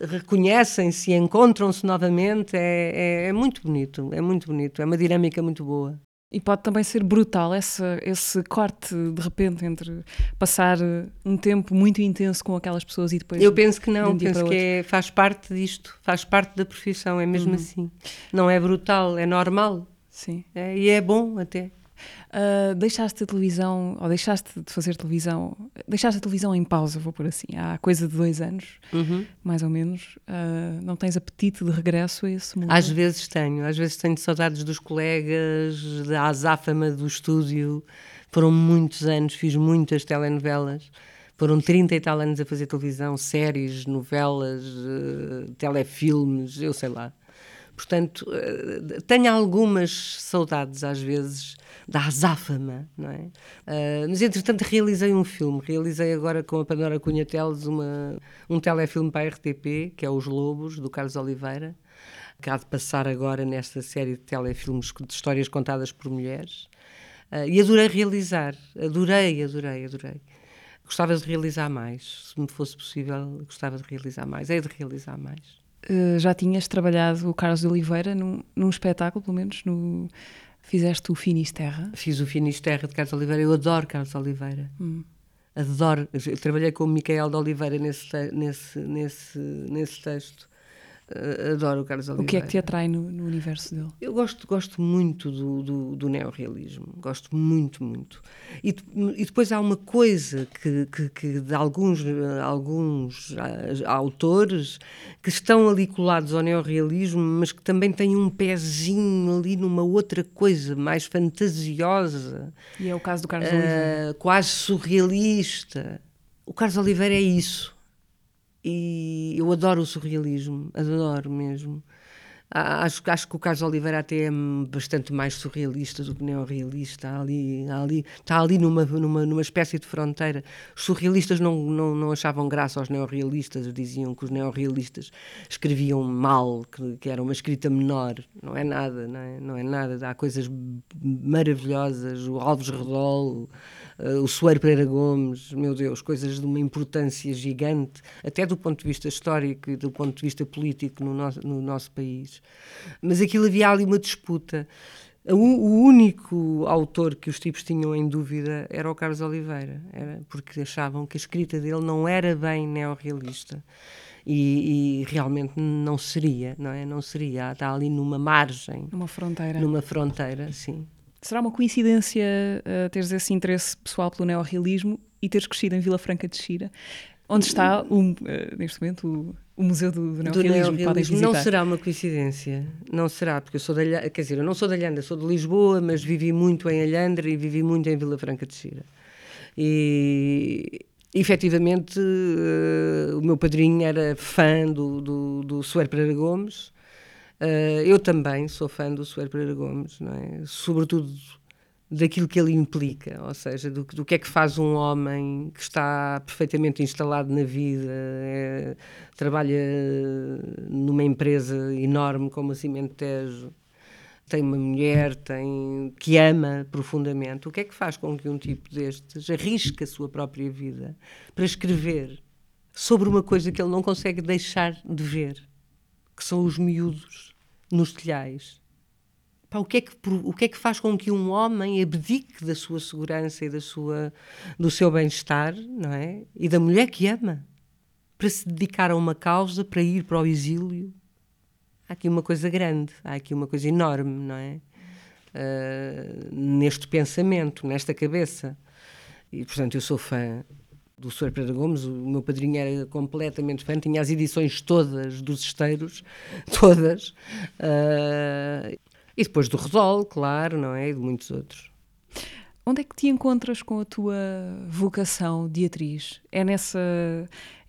reconhecem-se e encontram-se novamente. É, é, é, muito bonito, é muito bonito, é uma dinâmica muito boa. E pode também ser brutal esse, esse corte de repente entre passar um tempo muito intenso com aquelas pessoas e depois. Eu penso que não, um penso que é, faz parte disto, faz parte da profissão, é mesmo uhum. assim. Não é brutal, é normal. Sim. É, e é bom até. Uh, deixaste a televisão, ou deixaste de fazer televisão, deixaste a televisão em pausa, vou por assim, há coisa de dois anos, uhum. mais ou menos. Uh, não tens apetite de regresso a esse mundo? Às vezes tenho, às vezes tenho saudades dos colegas, da azáfama do estúdio. Foram muitos anos, fiz muitas telenovelas. Foram 30 e tal anos a fazer televisão, séries, novelas, uh, telefilmes, eu sei lá. Portanto, tenho algumas saudades às vezes da azáfama, não é? Uh, mas entretanto realizei um filme, realizei agora com a Pandora Cunha Teles uma, um telefilme para a RTP, que é Os Lobos, do Carlos Oliveira, que há de passar agora nesta série de telefilmes de histórias contadas por mulheres. Uh, e adorei realizar, adorei, adorei, adorei. Gostava de realizar mais, se me fosse possível, gostava de realizar mais, é de realizar mais. Uh, já tinhas trabalhado o Carlos de Oliveira num, num espetáculo, pelo menos, no, Fizeste o Finisterra? Fiz o Finisterra de Carlos Oliveira. Eu adoro Carlos Oliveira. Hum. Adoro. Eu trabalhei com o Micael de Oliveira nesse, nesse, nesse, nesse texto. Adoro o Carlos Oliveira. O que é que te atrai no, no universo dele? Eu gosto, gosto muito do, do, do neorrealismo, gosto muito, muito. E, e, depois há uma coisa que, que, que, de alguns, alguns autores que estão ali colados ao neorrealismo, mas que também têm um pezinho ali numa outra coisa mais fantasiosa. E é o caso do Carlos uh, Oliveira. Quase surrealista. O Carlos Oliveira é isso e eu adoro o surrealismo, adoro mesmo. Acho, acho que o Carlos Oliveira até é bastante mais surrealista do que neorrealista. Está ali, ali, está ali numa, numa, numa espécie de fronteira. Os surrealistas não, não, não achavam graça aos neorrealistas, diziam que os neorrealistas escreviam mal, que, que era uma escrita menor. Não é nada, não é, não é nada. Há coisas maravilhosas. O Alves Redol, uh, o Soeiro Pereira Gomes, meu Deus, coisas de uma importância gigante, até do ponto de vista histórico e do ponto de vista político no nosso, no nosso país. Mas aquilo havia ali uma disputa. O, único autor que os tipos tinham em dúvida era o Carlos Oliveira, era porque achavam que a escrita dele não era bem neorrealista. E, e, realmente não seria, não é? Não seria. Está ali numa margem. Numa fronteira. Numa fronteira, sim. Será uma coincidência uh, teres esse interesse pessoal pelo neorrealismo e teres crescido em Vila Franca de Xira, onde está, uh, neste momento, o, o Museu do, do Neorrealismo, do neorrealismo. Não será uma coincidência, não será, porque eu sou da Alhandra, quer dizer, eu não sou da Alhandra, sou de Lisboa, mas vivi muito em Alhandra e vivi muito em Vila Franca de Xira. E efetivamente uh, o meu padrinho era fã do, do, do Suer Pereira Gomes, Uh, eu também sou fã do Soeiro Pereira Gomes, não é? sobretudo daquilo que ele implica, ou seja, do, do, que é que faz um homem que está perfeitamente instalado na vida, é, trabalha numa empresa enorme como a Cimentejo, tem uma mulher tem, que ama profundamente. O que é que faz com que um tipo destes arrisque a sua própria vida para escrever sobre uma coisa que ele não consegue deixar de ver? que são os miúdos nos telhais. Pá, o, que é que, o que é que faz com que um homem abdique da sua segurança e da sua, do seu bem-estar, não é? E da mulher que ama, para se dedicar a uma causa, para ir para o exílio? Há aqui uma coisa grande, há aqui uma coisa enorme, não é? Uh, neste pensamento, nesta cabeça. E, portanto, eu sou fã do Sr. Pedro Gomes, o meu padrinho era completamente fã, tinha as edições todas dos esteiros, todas. Uh, e depois do Redol, claro, não é? E de muitos outros. Onde é que te encontras com a tua vocação de atriz? É nessa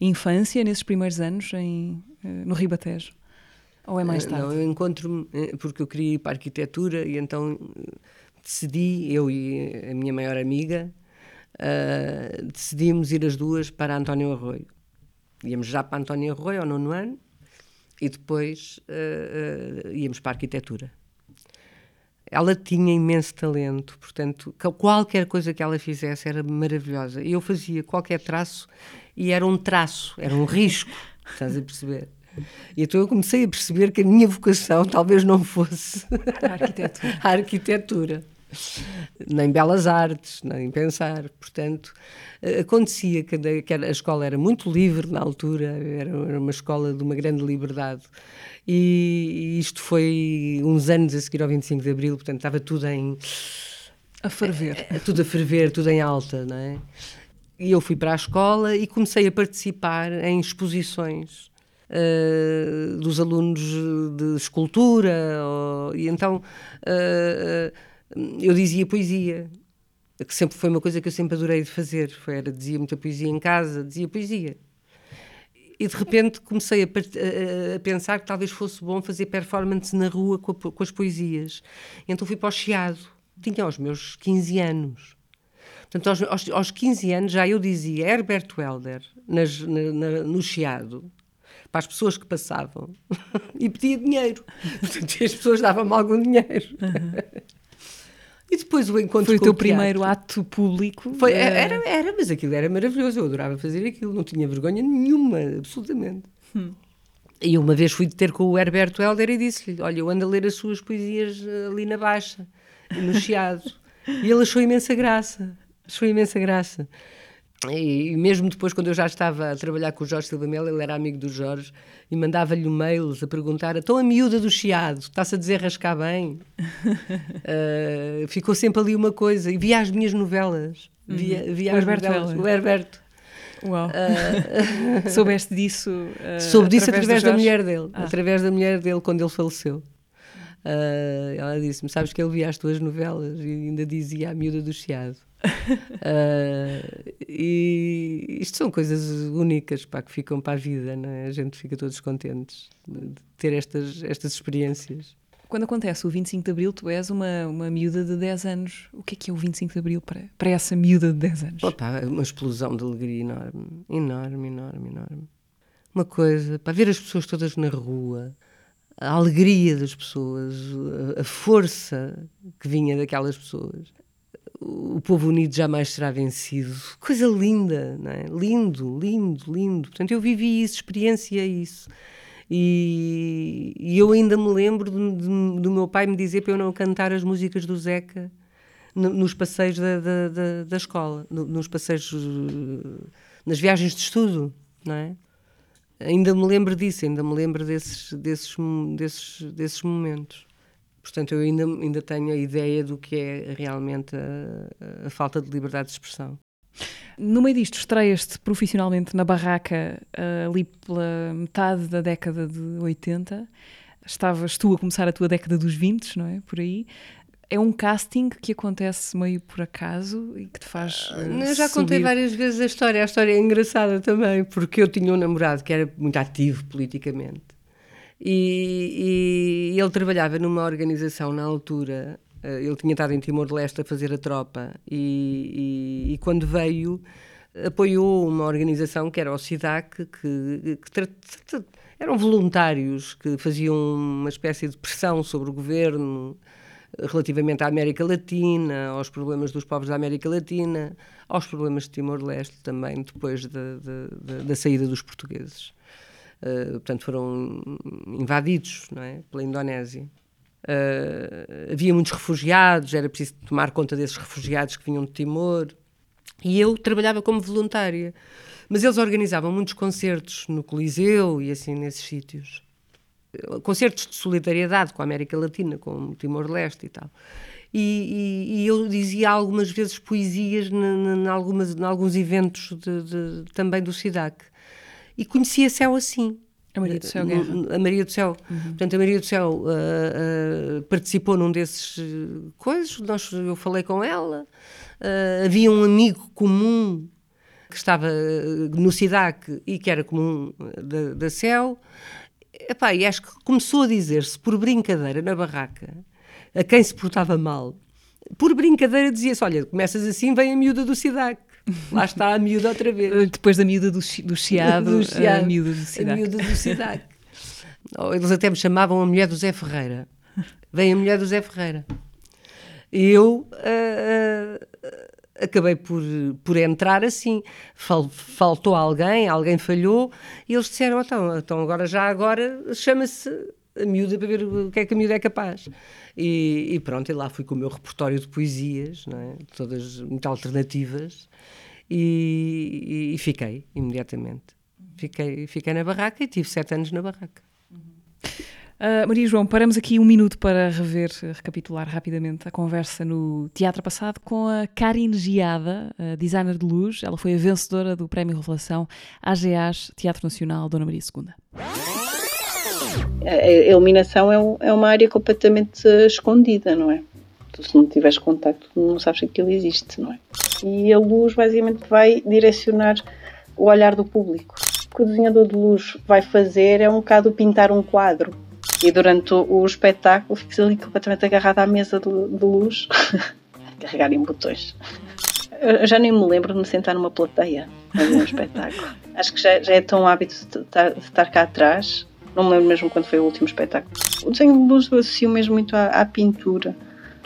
infância, nesses primeiros anos em, eh, no Ribatejo? Ou é mais eh, tarde? Não, eu encontro-me eh, porque eu queria ir para a arquitetura e então decidi, eu e a minha maior amiga, uh, decidimos ir as duas para António Arroio. Íamos já para António Arroio ao nono ano e depois uh, uh, íamos para a arquitetura ela tinha imenso talento, portanto, qualquer coisa que ela fizesse era maravilhosa. Eu fazia qualquer traço e era um traço, era um risco, estás a perceber? E então eu comecei a perceber que a minha vocação talvez não fosse a arquitetura. a arquitetura. Nem belas artes, nem pensar. Portanto, acontecia que a escola era muito livre na altura, era uma escola de uma grande liberdade. E isto foi uns anos a seguir ao 25 de Abril, portanto estava tudo em. A ferver. É, tudo a ferver, tudo em alta, não é? E eu fui para a escola e comecei a participar em exposições uh, dos alunos de escultura, ou, e então uh, eu dizia poesia, que sempre foi uma coisa que eu sempre adorei de fazer. Foi, era, dizia muita poesia em casa, dizia poesia e de repente comecei a, a, a, pensar que talvez fosse bom fazer performance na rua com, a, com, as poesias. Então fui para o Chiado. Tinha os meus 15 anos. Portanto, aos, aos, aos 15 anos já eu dizia Herbert Welder nas, na, na, no Chiado para as pessoas que passavam e pedia dinheiro. Portanto, as pessoas davam-me algum dinheiro. Uhum. E depois o encontro Foi o teu primeiro ato público? Foi, era, era, mas aquilo era maravilhoso. Eu adorava fazer aquilo, não tinha vergonha nenhuma, absolutamente. Hum. E uma vez fui ter com o Herberto Helder e disse-lhe: Olha, eu ando a ler as suas poesias eh, ali na Baixa, no Chiado. e ele achou imensa graça. Achou imensa graça. E mesmo depois, quando eu já estava a trabalhar com o Jorge Silva Melo, ele era amigo do Jorge, e mandava-lhe mails a perguntar: então a miúda do chiado, está-se a dizer rascar bem? uh, ficou sempre ali uma coisa. E via as minhas novelas. Via, uhum. via o as Herberto novelas. O Herberto. Uau. Uh, Soubeste disso? Uh, soube disso através, através da mulher dele. Ah. Através da mulher dele, quando ele faleceu. Uh, ela disse-me: Sabes que ele via as tuas novelas e ainda dizia a miúda do chiado uh, e isto são coisas únicas pá, que ficam para a vida, não é? A gente fica todos contentes de, ter estas, estas experiências. Quando acontece o 25 de Abril, tu és uma, uma miúda de 10 anos. O que é que é o 25 de Abril para, para essa miúda de 10 anos? Opa, uma explosão de alegria enorme, enorme, enorme, enorme. Uma coisa, para ver as pessoas todas na rua, a alegria das pessoas, a, a força que vinha daquelas pessoas o povo unido jamais será vencido. Coisa linda, não é? Lindo, lindo, lindo. Portanto, eu vivi isso, experienciei isso. E, e eu ainda me lembro de, de, do meu pai me dizer para eu não cantar as músicas do Zeca no, nos passeios da, da, da, da escola, no, nos passeios, nas viagens de estudo, não é? Ainda me lembro disso, ainda me lembro desses, desses, desses, desses momentos. Portanto, eu ainda, ainda tenho a ideia do que é realmente a, a falta de liberdade de expressão. No meio disto, estreias-te profissionalmente na barraca uh, ali pela metade da década de 80. Estavas tu a começar a tua década dos 20, não é? Por aí. É um casting que acontece meio por acaso e que te faz. Uh, eu já subir. contei várias vezes a história. A história é engraçada também, porque eu tinha um namorado que era muito ativo politicamente e, e ele trabalhava numa organização na altura eh, ele tinha estado em Timor-Leste a fazer a tropa e, e, e, quando veio apoiou uma organização que era o SIDAC, que, que eram voluntários que faziam uma espécie de pressão sobre o governo relativamente à América Latina, aos problemas dos povos da América Latina, aos problemas de Timor-Leste também, depois da, da saída dos portugueses. Eh, portanto, foram invadidos não é? pela Indonésia. Uh, havia muitos refugiados, era preciso tomar conta desses refugiados que vinham de Timor. E eu trabalhava como voluntária. Mas eles organizavam muitos concertos no Coliseu e assim nesses sítios. Concertos de solidariedade com a América Latina, com o Timor-Leste e tal. E, e, e, eu dizia algumas vezes poesias em alguns eventos de, de, também do SIDAC. E conhecia Céu assim. A Maria do Céu Guerra. A Maria do Céu. Uhum. Portanto, a Maria do Céu uh, uh, participou num desses uh, coisas, nós, eu falei com ela. havia um amigo comum que estava no SIDAC e que era comum da, da CEL. Epá, e acho que começou a dizer-se por brincadeira na barraca a quem se portava mal. Por brincadeira dizia-se: Olha, começas assim, vem a miúda do SIDAC. Lá está a miúda outra vez. Depois da miúda do, do chiado, do chiado, a miúda do SIDAC. A miúda do SIDAC. Eles até me chamavam a mulher do Zé Ferreira. Vem a mulher do Zé Ferreira. E eu uh, uh, acabei por, por entrar assim. Fal, faltou alguém, alguém falhou, e eles disseram: então, então agora já agora chama-se a miúda para ver o que é que a miúda é capaz. E, e pronto, e lá fui com o meu repertório de poesias, é? todas muito alternativas, e, e, fiquei imediatamente. Fiquei, fiquei na barraca e tive sete anos na barraca. Uh, Maria João, paramos aqui um minuto para rever, recapitular rapidamente a conversa no teatro passado com a Karin Giada, designer de luz. Ela foi a vencedora do Prémio Revelação AGAs Teatro Nacional Dona Maria II. A iluminação é, um, é uma área completamente escondida, não é? Tu, se não tiveres contacto, não sabes que aquilo existe, não é? E a luz basicamente vai direcionar o olhar do público. O que o desenhador de luz vai fazer é um bocado pintar um quadro e durante o, espetáculo fico ali completamente agarrada à mesa de, de luz, carregar em botões. Eu já nem me lembro de me sentar numa plateia a ver um espetáculo. Acho que já, já, é tão hábito de estar, de estar, cá atrás. Não me lembro mesmo quando foi o último espetáculo. O desenho de luz eu associo mesmo muito à, à pintura.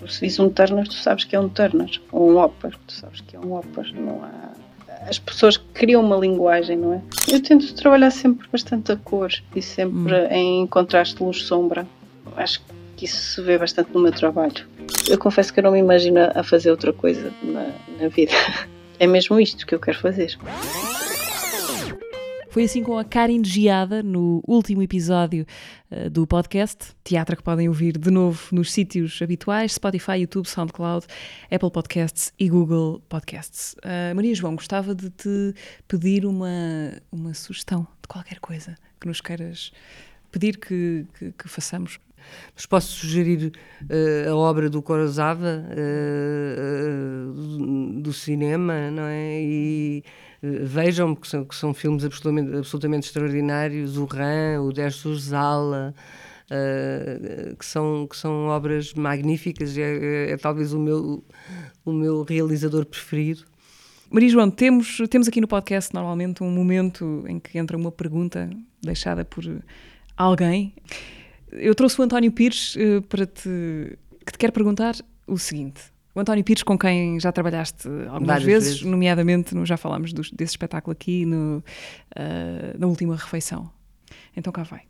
Se vis um Turner, tu sabes que é um Turner. Ou um Opera, tu sabes que é um Opera. Não há as pessoas criam uma linguagem, não é? Eu tento trabalhar sempre bastante a cor e sempre hum. em contraste luz-sombra. Acho que isso se vê bastante no meu trabalho. Eu confesso que eu não me imagino a fazer outra coisa na, na vida. É mesmo isto que eu quero fazer. Foi assim com a Karin Giada no último episódio uh, do podcast. Teatro que podem ouvir de novo nos sítios habituais: Spotify, YouTube, SoundCloud, Apple Podcasts e Google Podcasts. Uh, Maria João, gostava de te pedir uma, uma sugestão de qualquer coisa que nos queiras pedir que, que, que façamos. Mas posso sugerir uh, a obra do Corozava, uh, uh, do cinema, não é? E vejam, que são, que são filmes absolutamente, absolutamente extraordinários, o Ran, o Dersu Zala, uh, que, são, que são obras magníficas, é, é, é, talvez o meu, o meu realizador preferido. Maria João, temos, temos aqui no podcast normalmente um momento em que entra uma pergunta deixada por alguém. Eu trouxe o António Pires uh, para te, que te quero perguntar o seguinte. O António Pires, com quem já trabalhaste algumas vezes, vezes, nomeadamente, no, já falámos do, desse espetáculo aqui, no, uh, na última refeição. Então cá vai.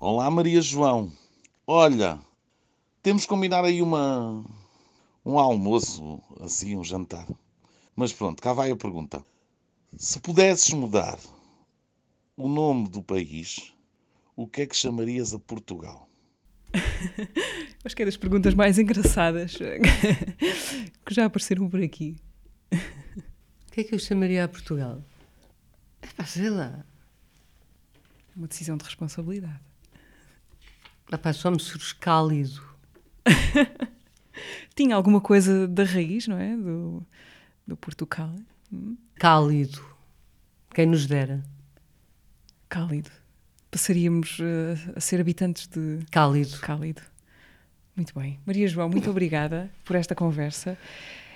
Olá, Maria João. Olha, temos que combinar aí uma, um almoço, assim, um jantar. Mas pronto, cá vai a pergunta. Se pudesses mudar o nome do país, o que é que chamarias a Portugal? Acho que é das perguntas mais engraçadas que já apareceram por aqui. O que é que eu chamaria a Portugal? É sei lá. Uma decisão de responsabilidade. Rapaz, só me surge cálido. Tinha alguma coisa da raiz, não é? Do, do Portugal. Hum? Cálido. Quem nos dera. Cálido passaríamos uh, a ser habitantes de Cálido. Cálido. Muito bem. Maria João, muito obrigada por esta conversa.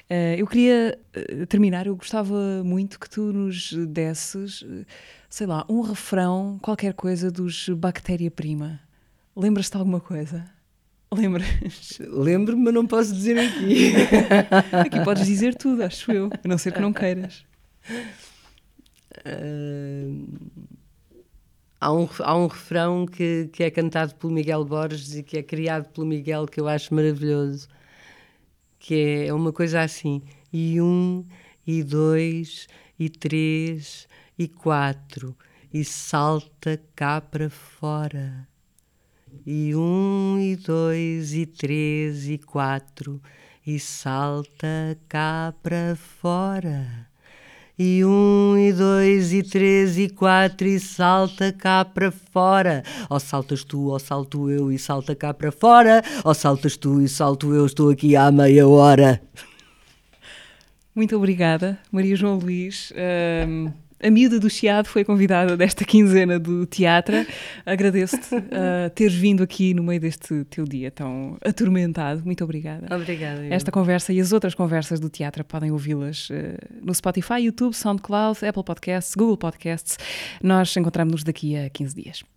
Uh, eu queria uh, terminar, eu gostava muito que tu nos desses, sei lá, um refrão, qualquer coisa dos Bactéria Prima. Lembras-te de alguma coisa? Lembras? Lembro-me, mas não posso dizer aqui. aqui podes dizer tudo, acho eu, a não ser que não queiras. Uh... há um, há um refrão que, que é cantado pelo Miguel Borges e que é criado pelo Miguel que eu acho maravilhoso, que é uma coisa assim, e um, e dois, e três, e quatro, e salta cá para fora. E um, e dois, e três, e quatro, e salta cá para fora. E um, e dois, e três, e quatro, e salta cá para fora. Ou saltas tu, ou salto eu, e salta cá para fora. Ou saltas tu, e salto eu, estou aqui há meia hora. Muito obrigada, Maria João Luís. Um, a miúda do Chiado foi convidada desta quinzena do teatro. Agradeço-te uh, teres vindo aqui no meio deste teu dia tão atormentado. Muito obrigada. Obrigada. Eu. Esta conversa e as outras conversas do teatro podem ouvi-las uh, no Spotify, YouTube, SoundCloud, Apple Podcasts, Google Podcasts. Nós encontramos-nos daqui a 15 dias.